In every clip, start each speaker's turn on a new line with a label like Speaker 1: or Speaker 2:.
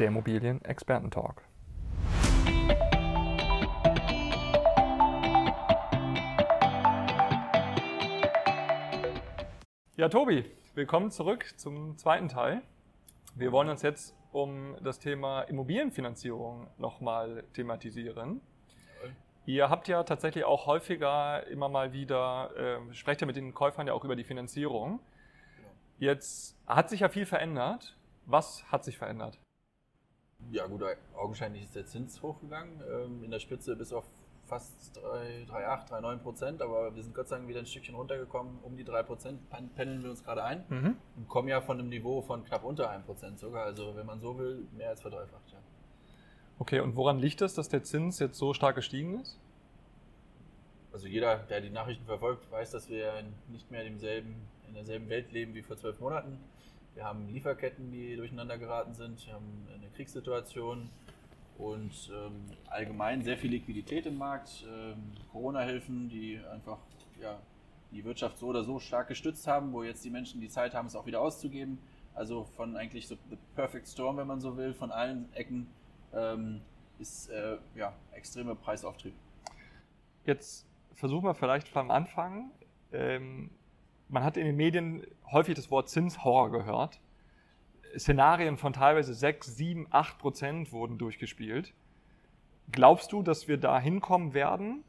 Speaker 1: der Immobilien-Experten-Talk. Ja, Tobi, willkommen zurück zum zweiten Teil. Wir wollen uns jetzt um das Thema Immobilienfinanzierung nochmal thematisieren. Ihr habt ja tatsächlich auch häufiger immer mal wieder, äh, sprecht ja mit den Käufern ja auch über die Finanzierung. Jetzt hat sich ja viel verändert. Was hat sich verändert?
Speaker 2: Ja gut, augenscheinlich ist der Zins hochgegangen, ähm, in der Spitze bis auf fast 3,8, 3,9 Prozent, aber wir sind Gott sei Dank wieder ein Stückchen runtergekommen, um die 3 Prozent pendeln wir uns gerade ein mhm. und kommen ja von einem Niveau von knapp unter 1 Prozent sogar, also wenn man so will, mehr als verdreifacht, ja.
Speaker 1: Okay, und woran liegt es, dass der Zins jetzt so stark gestiegen ist?
Speaker 2: Also jeder, der die Nachrichten verfolgt, weiß, dass wir nicht mehr in, demselben, in derselben Welt leben wie vor zwölf Monaten. Wir haben Lieferketten, die durcheinander geraten sind, wir haben eine Kriegssituation, und ähm, allgemein sehr viel Liquidität im Markt, ähm, Corona-Hilfen, die einfach ja, die Wirtschaft so oder so stark gestützt haben, wo jetzt die Menschen die Zeit haben, es auch wieder auszugeben. Also von eigentlich so the perfect storm, wenn man so will, von allen Ecken ähm, ist äh, ja, extreme Preisauftrieb.
Speaker 1: Jetzt versuchen wir vielleicht vom Anfang. Ähm, man hat in den Medien häufig das Wort Zinshorror gehört. Szenarien von teilweise 6, 7, 8 Prozent wurden durchgespielt. Glaubst du, dass wir da hinkommen werden?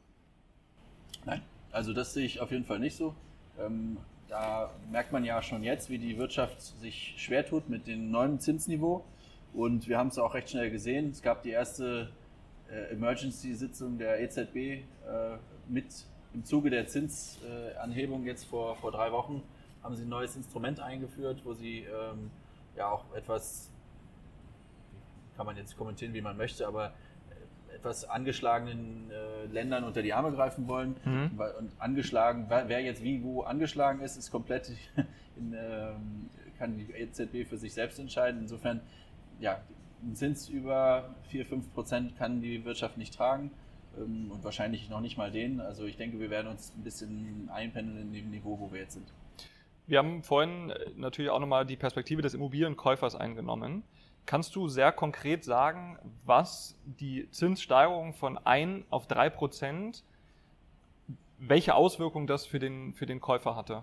Speaker 2: Nein, also das sehe ich auf jeden Fall nicht so. Ähm, da merkt man ja schon jetzt, wie die Wirtschaft sich schwer tut mit dem neuen Zinsniveau. Und wir haben es auch recht schnell gesehen. Es gab die erste äh, Emergency-Sitzung der EZB äh, mit im Zuge der Zinsanhebung jetzt vor, vor drei Wochen. Haben sie ein neues Instrument eingeführt, wo sie ähm, ja auch etwas, kann man jetzt kommentieren, wie man möchte, aber äh, etwas angeschlagenen äh, Ländern unter die Arme greifen wollen. Mhm. Und angeschlagen, wer jetzt wie wo angeschlagen ist, ist komplett, in, ähm, kann die EZB für sich selbst entscheiden. Insofern, ja, ein Zins über 4, 5 Prozent kann die Wirtschaft nicht tragen und wahrscheinlich noch nicht mal den. Also ich denke, wir werden uns ein bisschen einpendeln in dem Niveau, wo wir jetzt sind.
Speaker 1: Wir haben vorhin äh, natürlich auch nochmal die Perspektive des Immobilienkäufers eingenommen. Kannst du sehr konkret sagen, was die Zinssteigerung von 1 auf 3 Prozent, welche Auswirkungen das für den, für den Käufer hatte?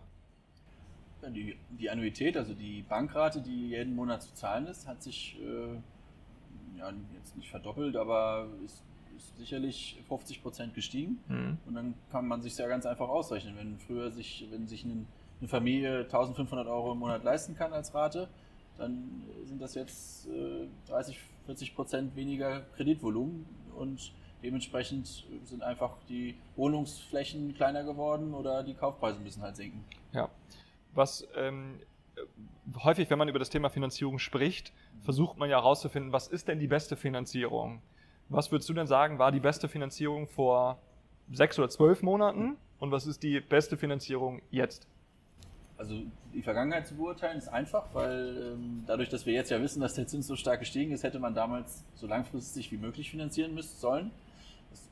Speaker 2: Die, die Annuität, also die Bankrate, die jeden Monat zu zahlen ist, hat sich äh, ja, jetzt nicht verdoppelt, aber ist, ist sicherlich 50 Prozent gestiegen. Mhm. Und dann kann man sich sehr ganz einfach ausrechnen. Wenn früher sich, wenn sich ein eine Familie 1500 Euro im Monat leisten kann als Rate, dann sind das jetzt äh, 30, 40 Prozent weniger Kreditvolumen und dementsprechend sind einfach die Wohnungsflächen kleiner geworden oder die Kaufpreise müssen halt sinken.
Speaker 1: Ja, was ähm, häufig, wenn man über das Thema Finanzierung spricht, versucht man ja herauszufinden, was ist denn die beste Finanzierung? Was würdest du denn sagen, war die beste Finanzierung vor sechs oder zwölf Monaten und was ist die beste Finanzierung jetzt?
Speaker 2: Also die Vergangenheit zu beurteilen ist einfach, weil ähm, dadurch, dass wir jetzt ja wissen, dass der Zins so stark gestiegen ist, hätte man damals so langfristig wie möglich finanzieren müssen sollen.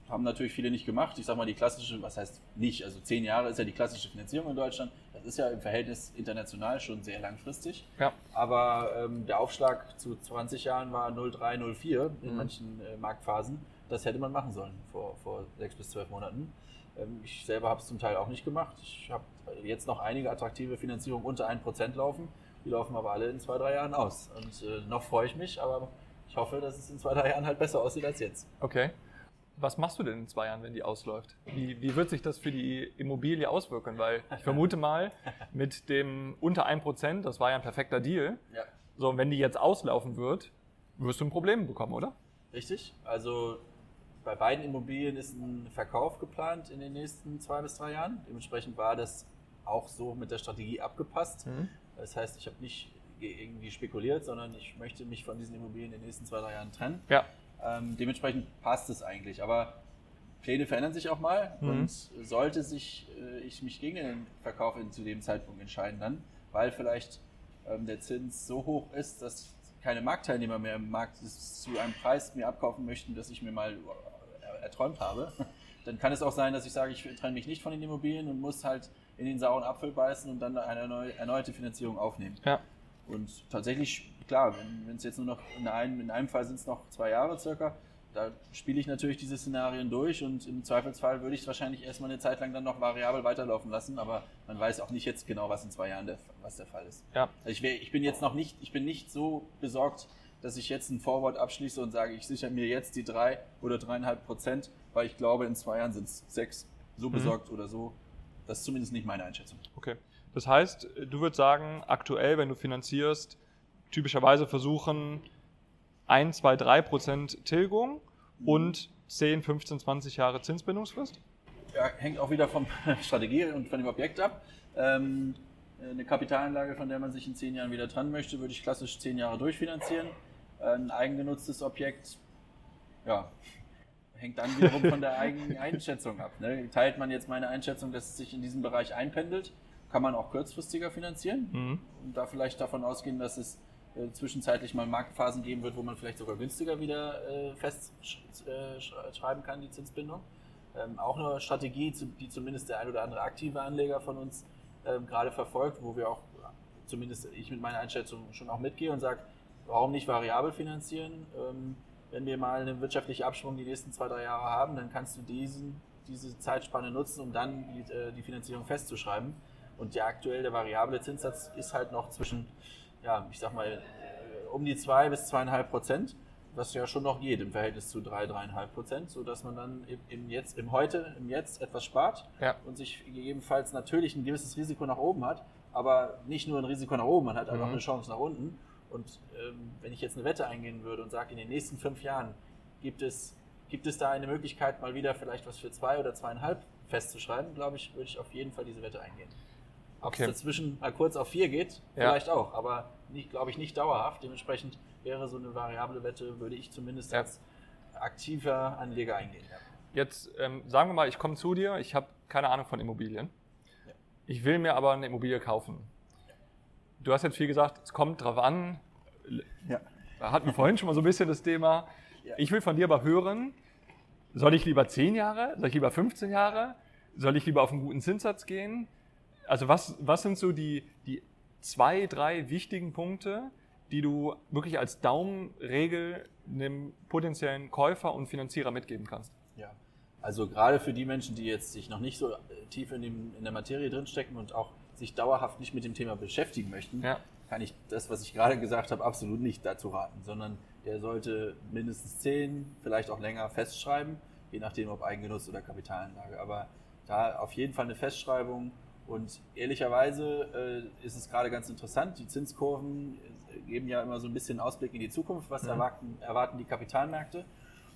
Speaker 2: Haben natürlich viele nicht gemacht. Ich sage mal, die klassische, was heißt nicht, also zehn Jahre ist ja die klassische Finanzierung in Deutschland. Das ist ja im Verhältnis international schon sehr langfristig. Ja. Aber ähm, der Aufschlag zu 20 Jahren war 0,3, 0,4 in mhm. manchen äh, Marktphasen. Das hätte man machen sollen vor, vor sechs bis zwölf Monaten. Ähm, ich selber habe es zum Teil auch nicht gemacht. Ich habe jetzt noch einige attraktive Finanzierungen unter 1% laufen. Die laufen aber alle in zwei, drei Jahren aus. Und äh, noch freue ich mich, aber ich hoffe, dass es in zwei, drei Jahren halt besser aussieht als jetzt.
Speaker 1: Okay. Was machst du denn in zwei Jahren, wenn die ausläuft? Wie, wie wird sich das für die Immobilie auswirken? Weil ich vermute mal, mit dem unter 1%, das war ja ein perfekter Deal. Ja. So, wenn die jetzt auslaufen wird, wirst du ein Problem bekommen, oder?
Speaker 2: Richtig. Also bei beiden Immobilien ist ein Verkauf geplant in den nächsten zwei bis drei Jahren. Dementsprechend war das auch so mit der Strategie abgepasst. Mhm. Das heißt, ich habe nicht irgendwie spekuliert, sondern ich möchte mich von diesen Immobilien in den nächsten zwei, drei Jahren trennen. Ja. Ähm, dementsprechend passt es eigentlich. Aber Pläne verändern sich auch mal mhm. und sollte sich äh, ich mich gegen den Verkauf in, zu dem Zeitpunkt entscheiden dann, weil vielleicht ähm, der Zins so hoch ist, dass keine Marktteilnehmer mehr im Markt zu einem Preis mir abkaufen möchten, dass ich mir mal erträumt habe, dann kann es auch sein, dass ich sage, ich trenne mich nicht von den Immobilien und muss halt in den sauren Apfel beißen und dann eine erneute Finanzierung aufnehmen. Ja. Und tatsächlich, klar, wenn es jetzt nur noch in einem, in einem Fall sind es noch zwei Jahre circa, da spiele ich natürlich diese Szenarien durch und im Zweifelsfall würde ich es wahrscheinlich erstmal eine Zeit lang dann noch variabel weiterlaufen lassen, aber man weiß auch nicht jetzt genau, was in zwei Jahren der, was der Fall ist. Ja. Also ich, wär, ich bin jetzt noch nicht, ich bin nicht so besorgt, dass ich jetzt ein Forward abschließe und sage, ich sichere mir jetzt die drei oder dreieinhalb Prozent, weil ich glaube, in zwei Jahren sind es sechs. So mhm. besorgt mhm. oder so. Das ist zumindest nicht meine Einschätzung.
Speaker 1: Okay. Das heißt, du würdest sagen, aktuell, wenn du finanzierst, typischerweise versuchen 1, 2, 3 Prozent Tilgung mhm. und 10, 15, 20 Jahre Zinsbindungsfrist?
Speaker 2: Ja, hängt auch wieder von Strategie und von dem Objekt ab. Ähm, eine Kapitalanlage, von der man sich in 10 Jahren wieder trennen möchte, würde ich klassisch 10 Jahre durchfinanzieren. Ein eigengenutztes Objekt, ja, hängt dann wiederum von der eigenen Einschätzung ab. Ne? Teilt man jetzt meine Einschätzung, dass es sich in diesem Bereich einpendelt, kann man auch kurzfristiger finanzieren mhm. und da vielleicht davon ausgehen, dass es äh, zwischenzeitlich mal Marktphasen geben wird, wo man vielleicht sogar günstiger wieder äh, festschreiben äh, kann, die Zinsbindung. Ähm, auch eine Strategie, die zumindest der ein oder andere aktive Anleger von uns ähm, gerade verfolgt, wo wir auch, zumindest ich mit meiner Einschätzung schon auch mitgehe und sage, warum nicht variabel finanzieren? Ähm, wenn wir mal einen wirtschaftlichen Abschwung die nächsten zwei, drei Jahre haben, dann kannst du diesen, diese Zeitspanne nutzen, um dann die, äh, die Finanzierung festzuschreiben. Und der aktuelle variable Zinssatz ist halt noch zwischen, ja, ich sag mal, äh, um die zwei bis zweieinhalb Prozent, was ja schon noch geht im Verhältnis zu drei, dreieinhalb Prozent, sodass man dann im, Jetzt, im Heute, im Jetzt etwas spart ja. und sich gegebenenfalls natürlich ein gewisses Risiko nach oben hat, aber nicht nur ein Risiko nach oben, man hat mhm. auch eine Chance nach unten. Und ähm, wenn ich jetzt eine Wette eingehen würde und sage, in den nächsten fünf Jahren gibt es, gibt es da eine Möglichkeit, mal wieder vielleicht was für zwei oder zweieinhalb festzuschreiben, glaube ich, würde ich auf jeden Fall diese Wette eingehen. Ob okay. es dazwischen mal kurz auf vier geht, vielleicht ja. auch, aber nicht, glaube ich, nicht dauerhaft. Dementsprechend wäre so eine variable Wette, würde ich zumindest ja. als aktiver Anleger eingehen. Ja.
Speaker 1: Jetzt ähm, sagen wir mal, ich komme zu dir, ich habe keine Ahnung von Immobilien. Ich will mir aber eine Immobilie kaufen. Du hast jetzt viel gesagt, es kommt drauf an. Ja. Da hatten wir vorhin schon mal so ein bisschen das Thema. Ja. Ich will von dir aber hören, soll ich lieber 10 Jahre, soll ich lieber 15 Jahre, soll ich lieber auf einen guten Zinssatz gehen? Also was, was sind so die, die zwei, drei wichtigen Punkte, die du wirklich als Daumenregel einem potenziellen Käufer und Finanzierer mitgeben kannst?
Speaker 2: Ja, also gerade für die Menschen, die jetzt sich noch nicht so tief in, dem, in der Materie drinstecken und auch sich dauerhaft nicht mit dem Thema beschäftigen möchten, ja. kann ich das, was ich gerade gesagt habe, absolut nicht dazu raten, sondern der sollte mindestens zehn, vielleicht auch länger festschreiben, je nachdem, ob Eigengenuss oder Kapitalanlage. Aber da auf jeden Fall eine Festschreibung. Und ehrlicherweise äh, ist es gerade ganz interessant, die Zinskurven geben ja immer so ein bisschen Ausblick in die Zukunft. Was mhm. erwarten, erwarten die Kapitalmärkte?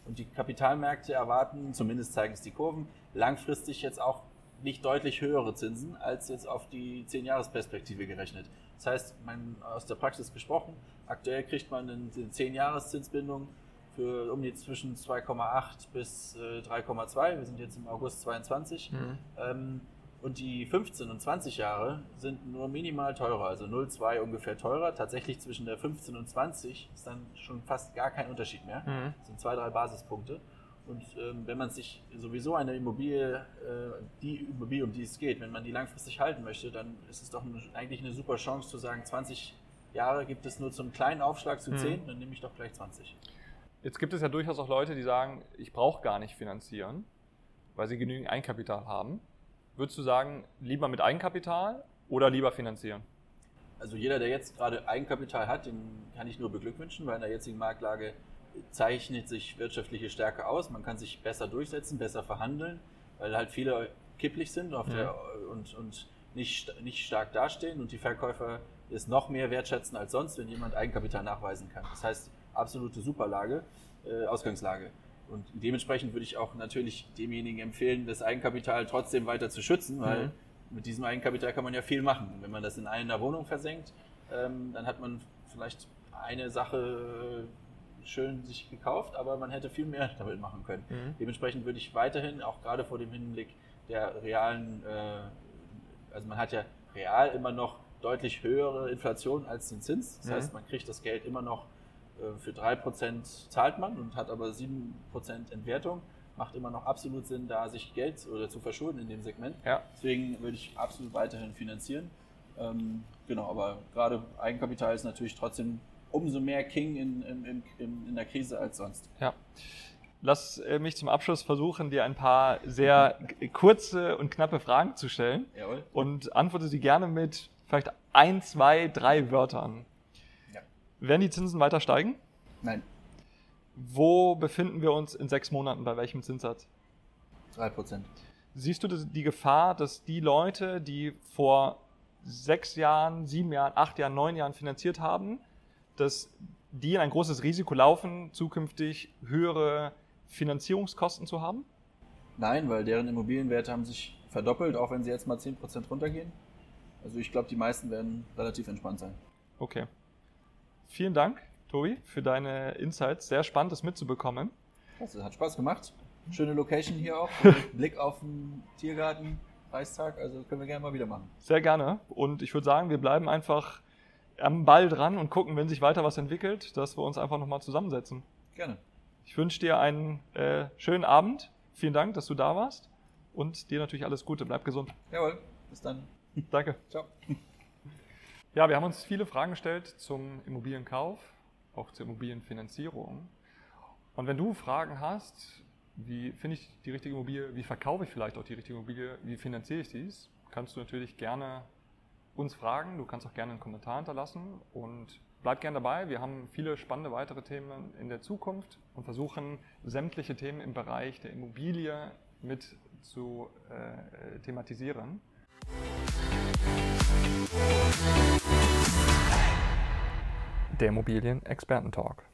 Speaker 2: Und die Kapitalmärkte erwarten, zumindest zeigen es die Kurven, langfristig jetzt auch nicht deutlich höhere Zinsen als jetzt auf die 10-Jahres-Perspektive gerechnet. Das heißt, man, aus der Praxis gesprochen, aktuell kriegt man eine 10-Jahres-Zinsbindung für um die zwischen 2,8 bis 3,2. Äh, Wir sind jetzt im August 22. Mhm. Ähm, und die 15 und 20 Jahre sind nur minimal teurer, also 0,2 ungefähr teurer. Tatsächlich zwischen der 15 und 20 ist dann schon fast gar kein Unterschied mehr. Mhm. Das sind zwei, drei Basispunkte. Und ähm, wenn man sich sowieso eine Immobilie, äh, die Immobilie, um die es geht, wenn man die langfristig halten möchte, dann ist es doch eine, eigentlich eine super Chance zu sagen, 20 Jahre gibt es nur zum kleinen Aufschlag zu 10, mhm. dann nehme ich doch gleich 20.
Speaker 1: Jetzt gibt es ja durchaus auch Leute, die sagen, ich brauche gar nicht finanzieren, weil sie genügend Eigenkapital haben. Würdest du sagen, lieber mit Eigenkapital oder lieber finanzieren?
Speaker 2: Also jeder, der jetzt gerade Eigenkapital hat, den kann ich nur beglückwünschen, weil in der jetzigen Marktlage zeichnet sich wirtschaftliche Stärke aus. Man kann sich besser durchsetzen, besser verhandeln, weil halt viele kipplich sind ja. der, und, und nicht, nicht stark dastehen und die Verkäufer es noch mehr wertschätzen als sonst, wenn jemand Eigenkapital nachweisen kann. Das heißt, absolute Superlage, äh, Ausgangslage. Und dementsprechend würde ich auch natürlich demjenigen empfehlen, das Eigenkapital trotzdem weiter zu schützen, weil mhm. mit diesem Eigenkapital kann man ja viel machen. Wenn man das in einer Wohnung versenkt, ähm, dann hat man vielleicht eine Sache schön sich gekauft, aber man hätte viel mehr damit machen können. Mhm. Dementsprechend würde ich weiterhin, auch gerade vor dem Hinblick der realen, äh, also man hat ja real immer noch deutlich höhere Inflation als den Zins. Das mhm. heißt, man kriegt das Geld immer noch äh, für 3% zahlt man und hat aber 7% Entwertung. Macht immer noch absolut Sinn, da sich Geld oder zu verschulden in dem Segment. Ja. Deswegen würde ich absolut weiterhin finanzieren. Ähm, genau, aber gerade Eigenkapital ist natürlich trotzdem umso mehr King in, in, in, in der Krise als sonst.
Speaker 1: Ja. Lass äh, mich zum Abschluss versuchen, dir ein paar sehr kurze und knappe Fragen zu stellen. Jawohl. Und antworte sie gerne mit vielleicht ein, zwei, drei Wörtern. Werden die Zinsen weiter steigen?
Speaker 2: Nein.
Speaker 1: Wo befinden wir uns in sechs Monaten? Bei welchem Zinssatz?
Speaker 2: Drei Prozent.
Speaker 1: Siehst du die Gefahr, dass die Leute, die vor sechs Jahren, sieben Jahren, acht Jahren, neun Jahren finanziert haben, dass die in ein großes Risiko laufen, zukünftig höhere Finanzierungskosten zu haben?
Speaker 2: Nein, weil deren Immobilienwerte haben sich verdoppelt, auch wenn sie jetzt mal 10% runtergehen. Also ich glaube, die meisten werden relativ entspannt sein.
Speaker 1: Okay. Vielen Dank, Tobi, für deine Insights. Sehr spannend, das mitzubekommen.
Speaker 2: Das hat Spaß gemacht. Schöne Location hier auch. Blick auf den Tiergarten, Preistag. Also können wir gerne mal wieder machen.
Speaker 1: Sehr gerne. Und ich würde sagen, wir bleiben einfach am Ball dran und gucken, wenn sich weiter was entwickelt, dass wir uns einfach nochmal zusammensetzen.
Speaker 2: Gerne.
Speaker 1: Ich wünsche dir einen äh, schönen Abend. Vielen Dank, dass du da warst. Und dir natürlich alles Gute. Bleib gesund.
Speaker 2: Jawohl. Bis dann.
Speaker 1: Danke. Ciao. Ja, wir haben uns viele Fragen gestellt zum Immobilienkauf, auch zur Immobilienfinanzierung. Und wenn du Fragen hast, wie finde ich die richtige Immobilie, wie verkaufe ich vielleicht auch die richtige Immobilie, wie finanziere ich dies, kannst du natürlich gerne uns fragen. Du kannst auch gerne einen Kommentar hinterlassen und bleib gerne dabei. Wir haben viele spannende weitere Themen in der Zukunft und versuchen sämtliche Themen im Bereich der Immobilie mit zu äh, thematisieren. Der Immobilien-Experten-Talk.